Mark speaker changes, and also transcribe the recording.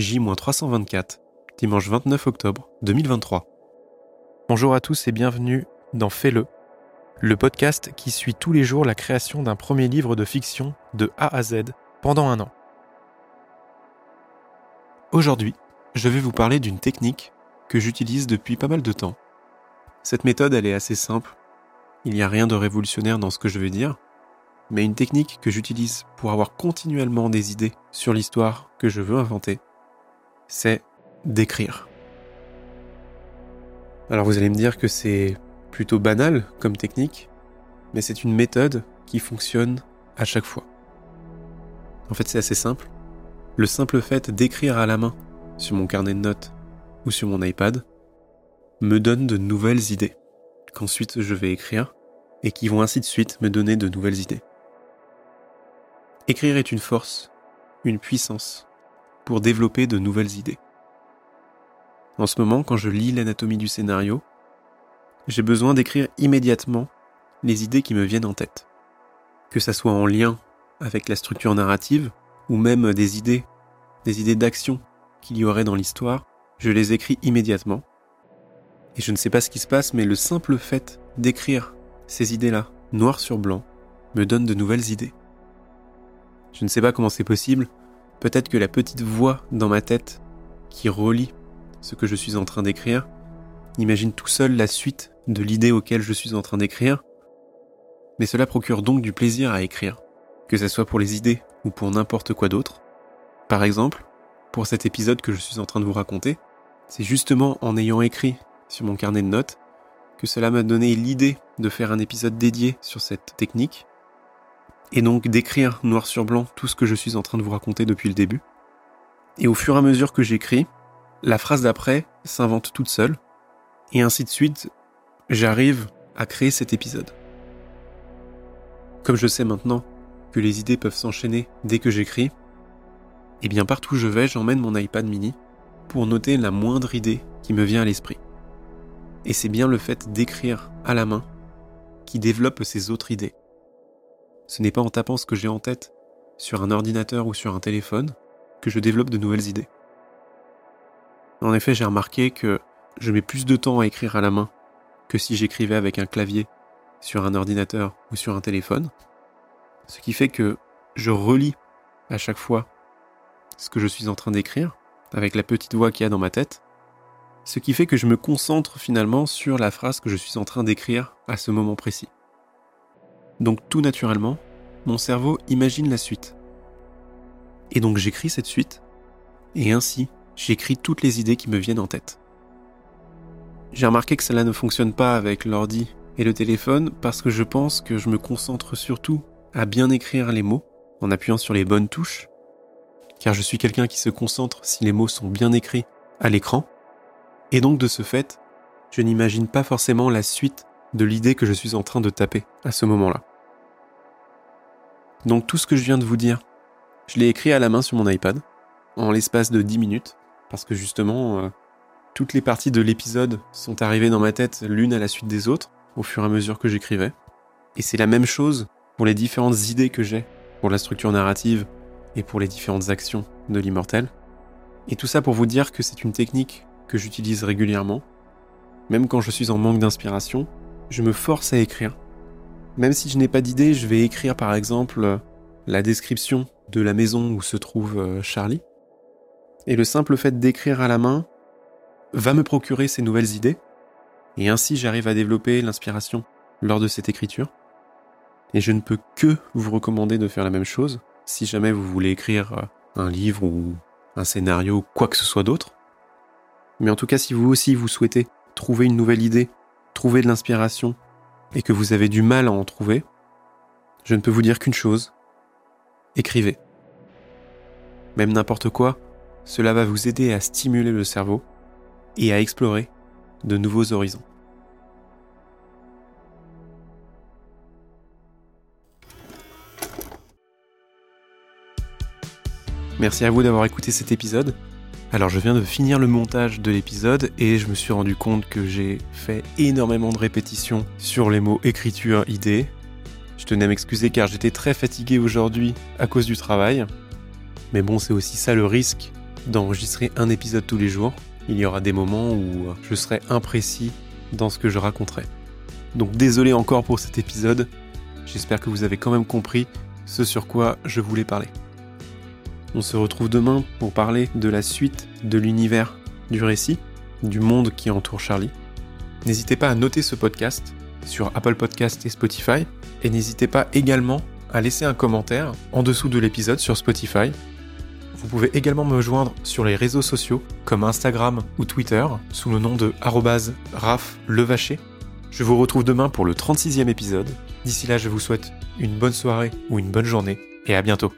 Speaker 1: J-324, dimanche 29 octobre 2023. Bonjour à tous et bienvenue dans Fais-le, le podcast qui suit tous les jours la création d'un premier livre de fiction de A à Z pendant un an. Aujourd'hui, je vais vous parler d'une technique que j'utilise depuis pas mal de temps. Cette méthode, elle est assez simple. Il n'y a rien de révolutionnaire dans ce que je vais dire, mais une technique que j'utilise pour avoir continuellement des idées sur l'histoire que je veux inventer c'est d'écrire. Alors vous allez me dire que c'est plutôt banal comme technique, mais c'est une méthode qui fonctionne à chaque fois. En fait c'est assez simple. Le simple fait d'écrire à la main sur mon carnet de notes ou sur mon iPad me donne de nouvelles idées qu'ensuite je vais écrire et qui vont ainsi de suite me donner de nouvelles idées. Écrire est une force, une puissance pour développer de nouvelles idées. En ce moment, quand je lis l'anatomie du scénario, j'ai besoin d'écrire immédiatement les idées qui me viennent en tête. Que ça soit en lien avec la structure narrative, ou même des idées, des idées d'action qu'il y aurait dans l'histoire, je les écris immédiatement. Et je ne sais pas ce qui se passe, mais le simple fait d'écrire ces idées-là, noir sur blanc, me donne de nouvelles idées. Je ne sais pas comment c'est possible, Peut-être que la petite voix dans ma tête qui relie ce que je suis en train d'écrire imagine tout seul la suite de l'idée auquel je suis en train d'écrire, mais cela procure donc du plaisir à écrire, que ce soit pour les idées ou pour n'importe quoi d'autre. Par exemple, pour cet épisode que je suis en train de vous raconter, c'est justement en ayant écrit sur mon carnet de notes que cela m'a donné l'idée de faire un épisode dédié sur cette technique et donc d'écrire noir sur blanc tout ce que je suis en train de vous raconter depuis le début. Et au fur et à mesure que j'écris, la phrase d'après s'invente toute seule, et ainsi de suite, j'arrive à créer cet épisode. Comme je sais maintenant que les idées peuvent s'enchaîner dès que j'écris, et eh bien partout où je vais, j'emmène mon iPad mini pour noter la moindre idée qui me vient à l'esprit. Et c'est bien le fait d'écrire à la main qui développe ces autres idées. Ce n'est pas en tapant ce que j'ai en tête sur un ordinateur ou sur un téléphone que je développe de nouvelles idées. En effet, j'ai remarqué que je mets plus de temps à écrire à la main que si j'écrivais avec un clavier sur un ordinateur ou sur un téléphone, ce qui fait que je relis à chaque fois ce que je suis en train d'écrire avec la petite voix qu'il y a dans ma tête, ce qui fait que je me concentre finalement sur la phrase que je suis en train d'écrire à ce moment précis. Donc tout naturellement, mon cerveau imagine la suite. Et donc j'écris cette suite, et ainsi j'écris toutes les idées qui me viennent en tête. J'ai remarqué que cela ne fonctionne pas avec l'ordi et le téléphone parce que je pense que je me concentre surtout à bien écrire les mots en appuyant sur les bonnes touches, car je suis quelqu'un qui se concentre si les mots sont bien écrits à l'écran, et donc de ce fait, je n'imagine pas forcément la suite de l'idée que je suis en train de taper à ce moment-là. Donc tout ce que je viens de vous dire, je l'ai écrit à la main sur mon iPad, en l'espace de 10 minutes, parce que justement, euh, toutes les parties de l'épisode sont arrivées dans ma tête l'une à la suite des autres, au fur et à mesure que j'écrivais. Et c'est la même chose pour les différentes idées que j'ai, pour la structure narrative et pour les différentes actions de l'immortel. Et tout ça pour vous dire que c'est une technique que j'utilise régulièrement. Même quand je suis en manque d'inspiration, je me force à écrire même si je n'ai pas d'idée, je vais écrire par exemple la description de la maison où se trouve euh, Charlie. Et le simple fait d'écrire à la main va me procurer ces nouvelles idées. Et ainsi j'arrive à développer l'inspiration lors de cette écriture. Et je ne peux que vous recommander de faire la même chose si jamais vous voulez écrire euh, un livre ou un scénario ou quoi que ce soit d'autre. Mais en tout cas, si vous aussi vous souhaitez trouver une nouvelle idée, trouver de l'inspiration et que vous avez du mal à en trouver, je ne peux vous dire qu'une chose, écrivez. Même n'importe quoi, cela va vous aider à stimuler le cerveau et à explorer de nouveaux horizons. Merci à vous d'avoir écouté cet épisode. Alors je viens de finir le montage de l'épisode et je me suis rendu compte que j'ai fait énormément de répétitions sur les mots écriture, idée. Je tenais à m'excuser car j'étais très fatigué aujourd'hui à cause du travail. Mais bon, c'est aussi ça le risque d'enregistrer un épisode tous les jours. Il y aura des moments où je serai imprécis dans ce que je raconterai. Donc désolé encore pour cet épisode, j'espère que vous avez quand même compris ce sur quoi je voulais parler. On se retrouve demain pour parler de la suite de l'univers du récit, du monde qui entoure Charlie. N'hésitez pas à noter ce podcast sur Apple Podcast et Spotify, et n'hésitez pas également à laisser un commentaire en dessous de l'épisode sur Spotify. Vous pouvez également me joindre sur les réseaux sociaux comme Instagram ou Twitter sous le nom de @raflevacher. Je vous retrouve demain pour le 36e épisode. D'ici là, je vous souhaite une bonne soirée ou une bonne journée et à bientôt.